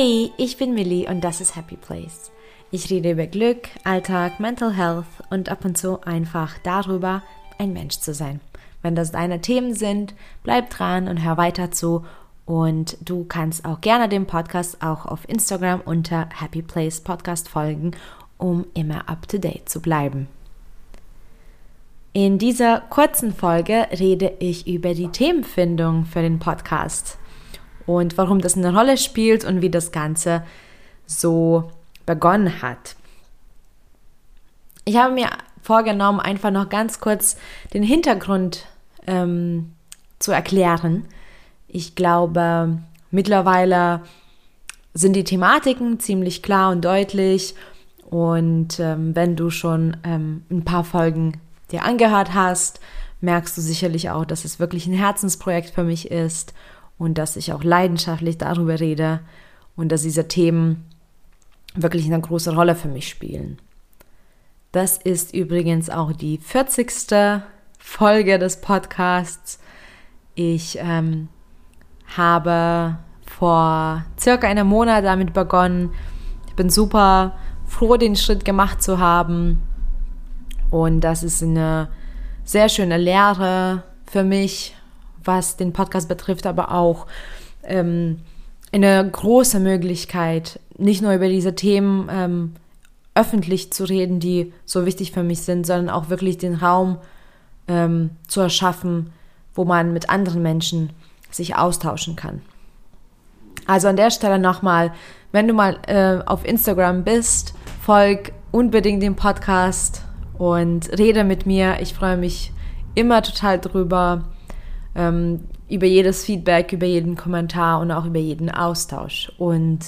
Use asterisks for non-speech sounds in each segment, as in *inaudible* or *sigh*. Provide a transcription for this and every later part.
Hey, ich bin Millie und das ist Happy Place. Ich rede über Glück, Alltag, Mental Health und ab und zu einfach darüber, ein Mensch zu sein. Wenn das deine Themen sind, bleib dran und hör weiter zu. Und du kannst auch gerne dem Podcast auch auf Instagram unter Happy Place Podcast folgen, um immer up to date zu bleiben. In dieser kurzen Folge rede ich über die Themenfindung für den Podcast und warum das eine Rolle spielt und wie das Ganze so begonnen hat. Ich habe mir vorgenommen, einfach noch ganz kurz den Hintergrund ähm, zu erklären. Ich glaube, mittlerweile sind die Thematiken ziemlich klar und deutlich. Und ähm, wenn du schon ähm, ein paar Folgen dir angehört hast, merkst du sicherlich auch, dass es wirklich ein Herzensprojekt für mich ist und dass ich auch leidenschaftlich darüber rede und dass diese Themen wirklich eine große Rolle für mich spielen. Das ist übrigens auch die 40. Folge des Podcasts. Ich ähm, habe vor circa einem Monat damit begonnen. Ich bin super froh, den Schritt gemacht zu haben. Und das ist eine sehr schöne Lehre für mich, was den Podcast betrifft, aber auch ähm, eine große Möglichkeit, nicht nur über diese Themen ähm, öffentlich zu reden, die so wichtig für mich sind, sondern auch wirklich den Raum ähm, zu erschaffen, wo man mit anderen Menschen sich austauschen kann. Also an der Stelle nochmal, wenn du mal äh, auf Instagram bist, folg unbedingt dem Podcast und rede mit mir. Ich freue mich immer total drüber, ähm, über jedes Feedback, über jeden Kommentar und auch über jeden Austausch. Und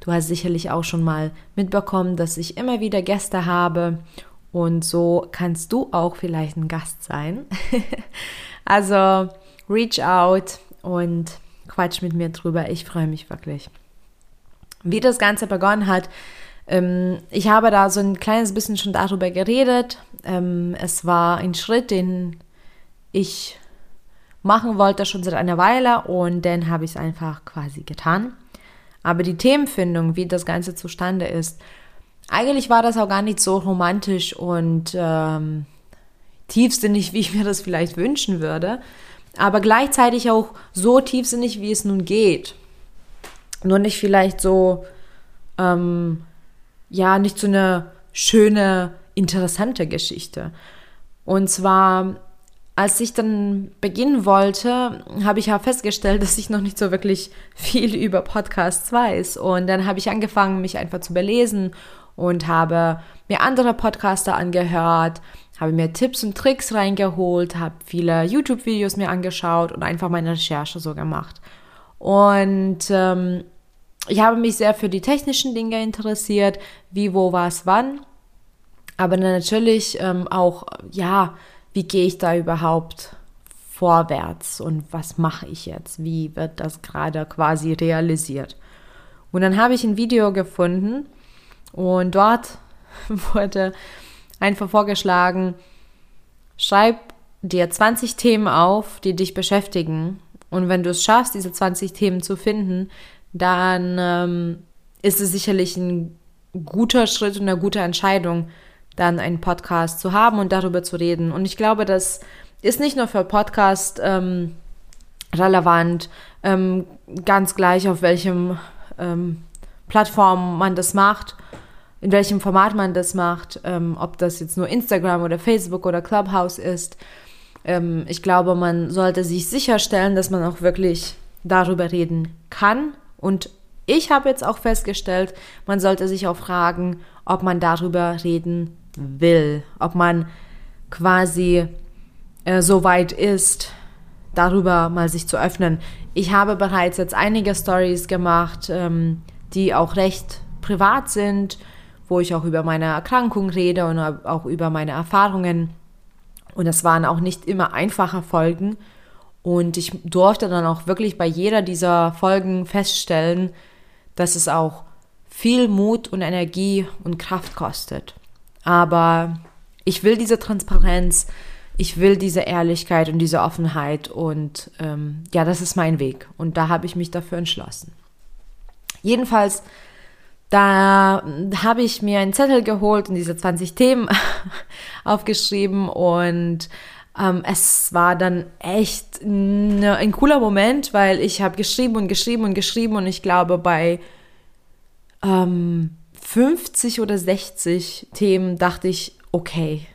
du hast sicherlich auch schon mal mitbekommen, dass ich immer wieder Gäste habe und so kannst du auch vielleicht ein Gast sein. *laughs* also reach out und quatsch mit mir drüber. Ich freue mich wirklich. Wie das Ganze begonnen hat, ähm, ich habe da so ein kleines bisschen schon darüber geredet. Ähm, es war ein Schritt, den ich machen wollte schon seit einer Weile und dann habe ich es einfach quasi getan. Aber die Themenfindung, wie das Ganze zustande ist, eigentlich war das auch gar nicht so romantisch und ähm, tiefsinnig, *laughs* wie ich mir das vielleicht wünschen würde, aber gleichzeitig auch so tiefsinnig, wie es nun geht. Nur nicht vielleicht so ähm, ja nicht so eine schöne, interessante Geschichte. Und zwar, als ich dann beginnen wollte, habe ich ja festgestellt, *laughs* dass ich noch nicht so wirklich viel über Podcasts weiß. Und dann habe ich angefangen, mich einfach zu belesen und habe mir andere Podcaster angehört, habe mir Tipps und Tricks reingeholt, habe viele YouTube-Videos mir angeschaut und einfach meine Recherche so gemacht. Und ähm, ich habe mich sehr für die technischen Dinge interessiert, wie, wo, was, wann. Aber natürlich ähm, auch, ja, wie gehe ich da überhaupt vorwärts und was mache ich jetzt? Wie wird das gerade quasi realisiert? Und dann habe ich ein Video gefunden und dort *laughs* wurde einfach vorgeschlagen, schreib dir 20 Themen auf, die dich beschäftigen. Und wenn du es schaffst, diese 20 Themen zu finden, dann ähm, ist es sicherlich ein guter Schritt und eine gute Entscheidung, dann einen Podcast zu haben und darüber zu reden. Und ich glaube, das ist nicht nur für Podcast ähm, relevant, ähm, ganz gleich auf welchem ähm, Plattform man das macht, in welchem Format man das macht, ähm, ob das jetzt nur Instagram oder Facebook oder Clubhouse ist. Ähm, ich glaube, man sollte sich sicherstellen, dass man auch wirklich darüber reden kann und ich habe jetzt auch festgestellt, man sollte sich auch fragen, ob man darüber reden will, ob man quasi äh, so weit ist, darüber mal sich zu öffnen. Ich habe bereits jetzt einige Stories gemacht, ähm, die auch recht privat sind, wo ich auch über meine Erkrankung rede und auch über meine Erfahrungen. Und es waren auch nicht immer einfache Folgen. Und ich durfte dann auch wirklich bei jeder dieser Folgen feststellen, dass es auch viel Mut und Energie und Kraft kostet. Aber ich will diese Transparenz, ich will diese Ehrlichkeit und diese Offenheit und ähm, ja, das ist mein Weg und da habe ich mich dafür entschlossen. Jedenfalls, da habe ich mir einen Zettel geholt und diese 20 Themen *laughs* aufgeschrieben und ähm, es war dann echt ne, ein cooler Moment, weil ich habe geschrieben und geschrieben und geschrieben und ich glaube bei ähm, 50 oder 60 Themen dachte ich, okay,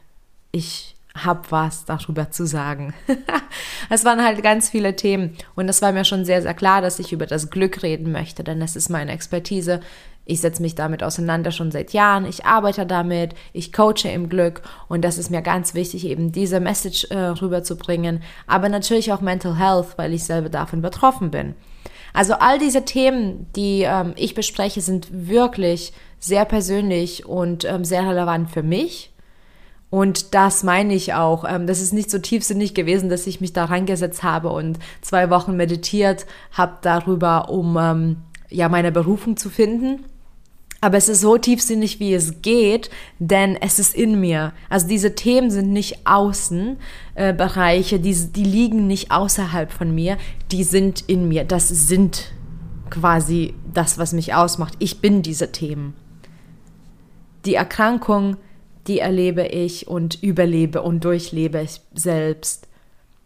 ich habe was darüber zu sagen. *laughs* es waren halt ganz viele Themen und es war mir schon sehr, sehr klar, dass ich über das Glück reden möchte, denn das ist meine Expertise. Ich setze mich damit auseinander schon seit Jahren. Ich arbeite damit, ich coache im Glück und das ist mir ganz wichtig, eben diese Message äh, rüberzubringen. Aber natürlich auch Mental Health, weil ich selber davon betroffen bin. Also all diese Themen, die ähm, ich bespreche, sind wirklich sehr persönlich und ähm, sehr relevant für mich. Und das meine ich auch. Ähm, das ist nicht so tiefsinnig gewesen, dass ich mich da reingesetzt habe und zwei Wochen meditiert habe darüber, um ähm, ja meine Berufung zu finden. Aber es ist so tiefsinnig, wie es geht, denn es ist in mir. Also diese Themen sind nicht Außenbereiche, äh, die, die liegen nicht außerhalb von mir, die sind in mir. Das sind quasi das, was mich ausmacht. Ich bin diese Themen. Die Erkrankung, die erlebe ich und überlebe und durchlebe ich selbst.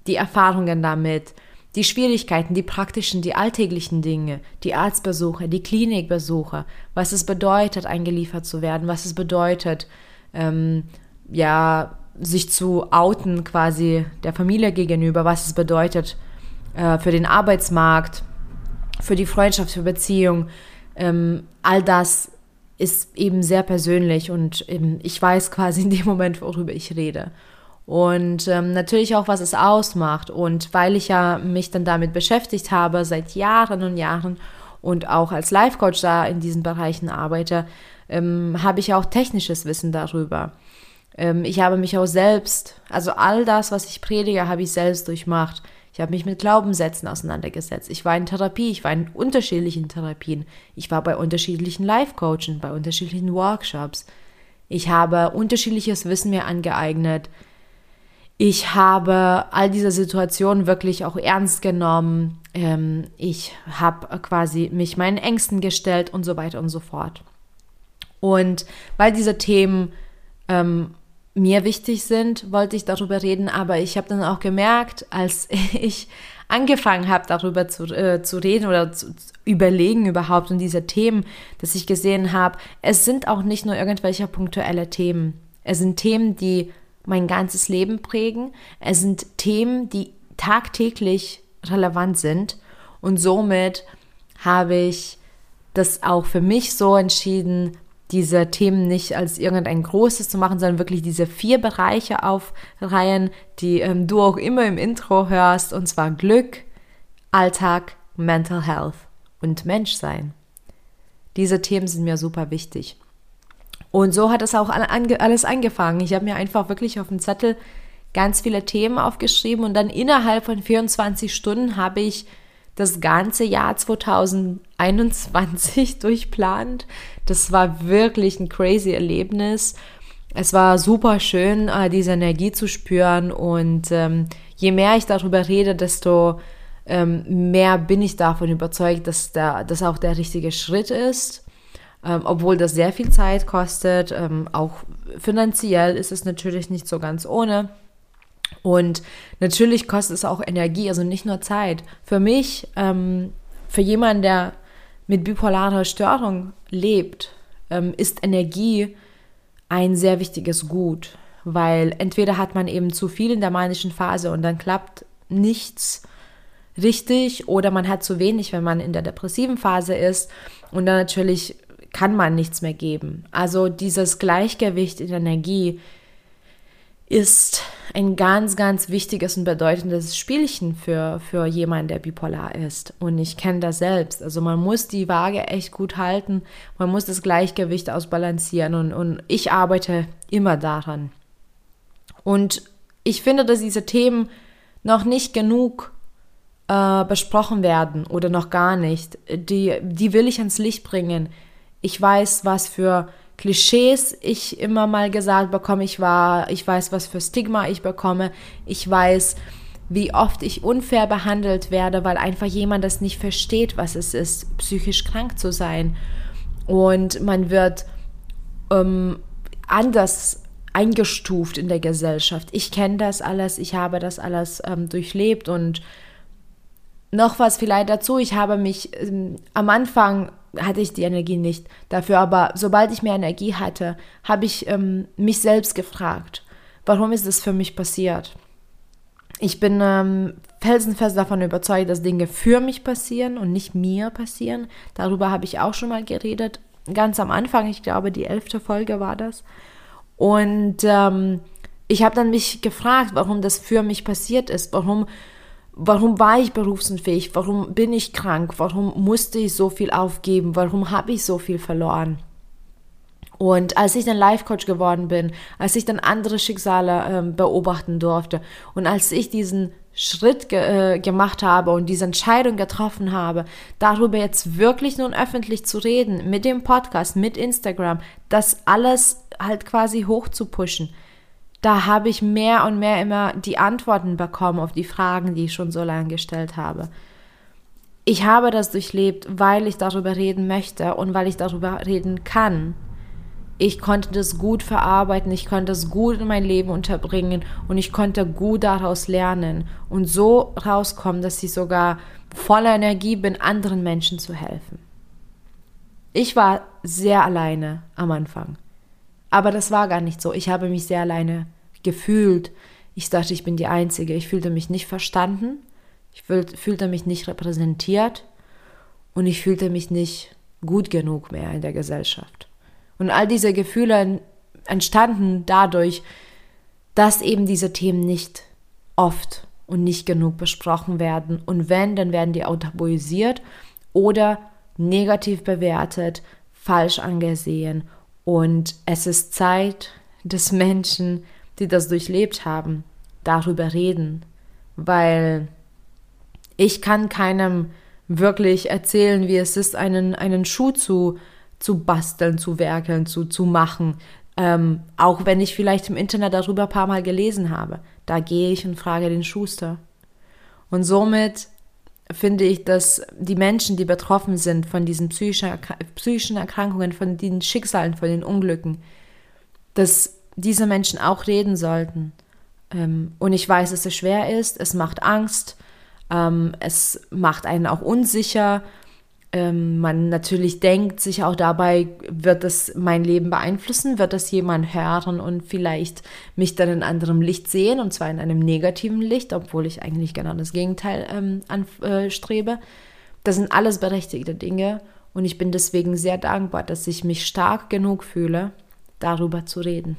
Die Erfahrungen damit, die Schwierigkeiten, die praktischen, die alltäglichen Dinge, die Arztbesuche, die Klinikbesuche, was es bedeutet, eingeliefert zu werden, was es bedeutet, ähm, ja, sich zu outen quasi der Familie gegenüber, was es bedeutet äh, für den Arbeitsmarkt, für die Freundschaft, für Beziehung. Ähm, all das ist eben sehr persönlich und eben ich weiß quasi in dem Moment, worüber ich rede und ähm, natürlich auch, was es ausmacht. Und weil ich ja mich dann damit beschäftigt habe seit Jahren und Jahren und auch als Life-Coach da in diesen Bereichen arbeite, ähm, habe ich auch technisches Wissen darüber. Ähm, ich habe mich auch selbst, also all das, was ich predige, habe ich selbst durchmacht. Ich habe mich mit Glaubenssätzen auseinandergesetzt. Ich war in Therapie, ich war in unterschiedlichen Therapien. Ich war bei unterschiedlichen Life-Coaching, bei unterschiedlichen Workshops. Ich habe unterschiedliches Wissen mir angeeignet ich habe all diese Situationen wirklich auch ernst genommen. Ähm, ich habe quasi mich meinen Ängsten gestellt und so weiter und so fort. Und weil diese Themen ähm, mir wichtig sind, wollte ich darüber reden, aber ich habe dann auch gemerkt, als *laughs* ich angefangen habe, darüber zu, äh, zu reden oder zu, zu überlegen überhaupt und diese Themen, dass ich gesehen habe, es sind auch nicht nur irgendwelche punktuelle Themen. Es sind Themen, die mein ganzes Leben prägen. Es sind Themen, die tagtäglich relevant sind und somit habe ich das auch für mich so entschieden, diese Themen nicht als irgendein großes zu machen, sondern wirklich diese vier Bereiche aufreihen, die ähm, du auch immer im Intro hörst, und zwar Glück, Alltag, Mental Health und Menschsein. Diese Themen sind mir super wichtig. Und so hat es auch alles angefangen. Ich habe mir einfach wirklich auf dem Zettel ganz viele Themen aufgeschrieben und dann innerhalb von 24 Stunden habe ich das ganze Jahr 2021 *laughs* durchplant. Das war wirklich ein crazy Erlebnis. Es war super schön, äh, diese Energie zu spüren und ähm, je mehr ich darüber rede, desto ähm, mehr bin ich davon überzeugt, dass das auch der richtige Schritt ist ähm, obwohl das sehr viel Zeit kostet. Ähm, auch finanziell ist es natürlich nicht so ganz ohne. Und natürlich kostet es auch Energie, also nicht nur Zeit. Für mich, ähm, für jemanden, der mit bipolarer Störung lebt, ähm, ist Energie ein sehr wichtiges Gut, weil entweder hat man eben zu viel in der manischen Phase und dann klappt nichts richtig oder man hat zu wenig, wenn man in der depressiven Phase ist und dann natürlich kann man nichts mehr geben. Also dieses Gleichgewicht in Energie ist ein ganz, ganz wichtiges und bedeutendes Spielchen für, für jemanden, der bipolar ist. Und ich kenne das selbst. Also man muss die Waage echt gut halten, man muss das Gleichgewicht ausbalancieren und, und ich arbeite immer daran. Und ich finde, dass diese Themen noch nicht genug äh, besprochen werden oder noch gar nicht. Die, die will ich ans Licht bringen. Ich weiß, was für Klischees ich immer mal gesagt bekomme. Ich war, ich weiß, was für Stigma ich bekomme. Ich weiß, wie oft ich unfair behandelt werde, weil einfach jemand das nicht versteht, was es ist, psychisch krank zu sein. Und man wird ähm, anders eingestuft in der Gesellschaft. Ich kenne das alles, ich habe das alles ähm, durchlebt und noch was vielleicht dazu. Ich habe mich ähm, am Anfang hatte ich die Energie nicht dafür, aber sobald ich mehr Energie hatte, habe ich ähm, mich selbst gefragt, warum ist das für mich passiert? Ich bin ähm, felsenfest davon überzeugt, dass Dinge für mich passieren und nicht mir passieren. Darüber habe ich auch schon mal geredet, ganz am Anfang. Ich glaube, die elfte Folge war das. Und ähm, ich habe dann mich gefragt, warum das für mich passiert ist, warum Warum war ich berufsunfähig? Warum bin ich krank? Warum musste ich so viel aufgeben? Warum habe ich so viel verloren? Und als ich dann Life-Coach geworden bin, als ich dann andere Schicksale äh, beobachten durfte und als ich diesen Schritt ge äh, gemacht habe und diese Entscheidung getroffen habe, darüber jetzt wirklich nun öffentlich zu reden, mit dem Podcast, mit Instagram, das alles halt quasi hoch zu pushen, da habe ich mehr und mehr immer die Antworten bekommen auf die Fragen, die ich schon so lange gestellt habe. Ich habe das durchlebt, weil ich darüber reden möchte und weil ich darüber reden kann. Ich konnte das gut verarbeiten, ich konnte es gut in mein Leben unterbringen und ich konnte gut daraus lernen und so rauskommen, dass ich sogar voller Energie bin, anderen Menschen zu helfen. Ich war sehr alleine am Anfang. Aber das war gar nicht so. Ich habe mich sehr alleine gefühlt. Ich dachte, ich bin die Einzige. Ich fühlte mich nicht verstanden. Ich fühlte mich nicht repräsentiert. Und ich fühlte mich nicht gut genug mehr in der Gesellschaft. Und all diese Gefühle entstanden dadurch, dass eben diese Themen nicht oft und nicht genug besprochen werden. Und wenn, dann werden die auch oder negativ bewertet, falsch angesehen. Und es ist Zeit, dass Menschen die das durchlebt haben, darüber reden, weil ich kann keinem wirklich erzählen, wie es ist, einen, einen Schuh zu, zu basteln, zu werkeln, zu, zu machen. Ähm, auch wenn ich vielleicht im Internet darüber ein paar Mal gelesen habe. Da gehe ich und frage den Schuster. Und somit finde ich, dass die Menschen, die betroffen sind von diesen psychischen Erkrankungen, von den Schicksalen, von den Unglücken, dass diese Menschen auch reden sollten. Ähm, und ich weiß, dass es schwer ist, es macht Angst, ähm, es macht einen auch unsicher. Ähm, man natürlich denkt sich auch dabei, wird das mein Leben beeinflussen, wird das jemand hören und vielleicht mich dann in anderem Licht sehen, und zwar in einem negativen Licht, obwohl ich eigentlich genau das Gegenteil ähm, anstrebe. Das sind alles berechtigte Dinge und ich bin deswegen sehr dankbar, dass ich mich stark genug fühle, darüber zu reden.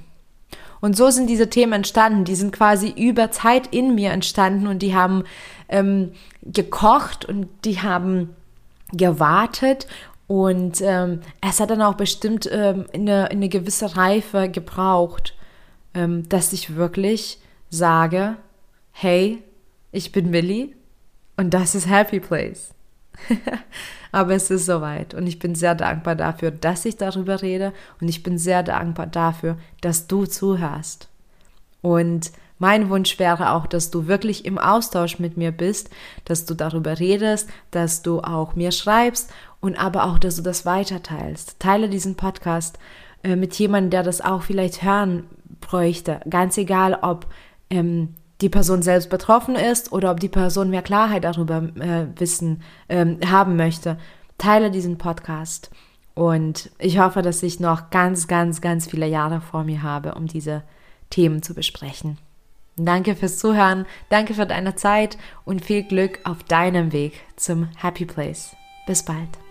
Und so sind diese Themen entstanden. Die sind quasi über Zeit in mir entstanden und die haben ähm, gekocht und die haben gewartet. Und ähm, es hat dann auch bestimmt ähm, eine, eine gewisse Reife gebraucht, ähm, dass ich wirklich sage, hey, ich bin Willi und das ist Happy Place. *laughs* Aber es ist soweit und ich bin sehr dankbar dafür, dass ich darüber rede und ich bin sehr dankbar dafür, dass du zuhörst. Und mein Wunsch wäre auch, dass du wirklich im Austausch mit mir bist, dass du darüber redest, dass du auch mir schreibst und aber auch, dass du das weiterteilst. Teile diesen Podcast äh, mit jemandem, der das auch vielleicht hören bräuchte. Ganz egal, ob ähm, die Person selbst betroffen ist oder ob die Person mehr Klarheit darüber äh, wissen ähm, haben möchte, teile diesen Podcast. Und ich hoffe, dass ich noch ganz, ganz, ganz viele Jahre vor mir habe, um diese Themen zu besprechen. Danke fürs Zuhören, danke für deine Zeit und viel Glück auf deinem Weg zum Happy Place. Bis bald.